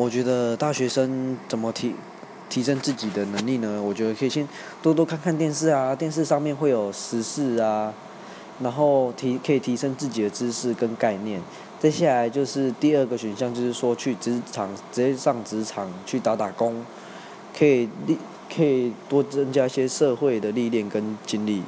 我觉得大学生怎么提提升自己的能力呢？我觉得可以先多多看看电视啊，电视上面会有时事啊，然后提可以提升自己的知识跟概念。接下来就是第二个选项，就是说去职场直接上职场去打打工，可以历可以多增加一些社会的历练跟经历。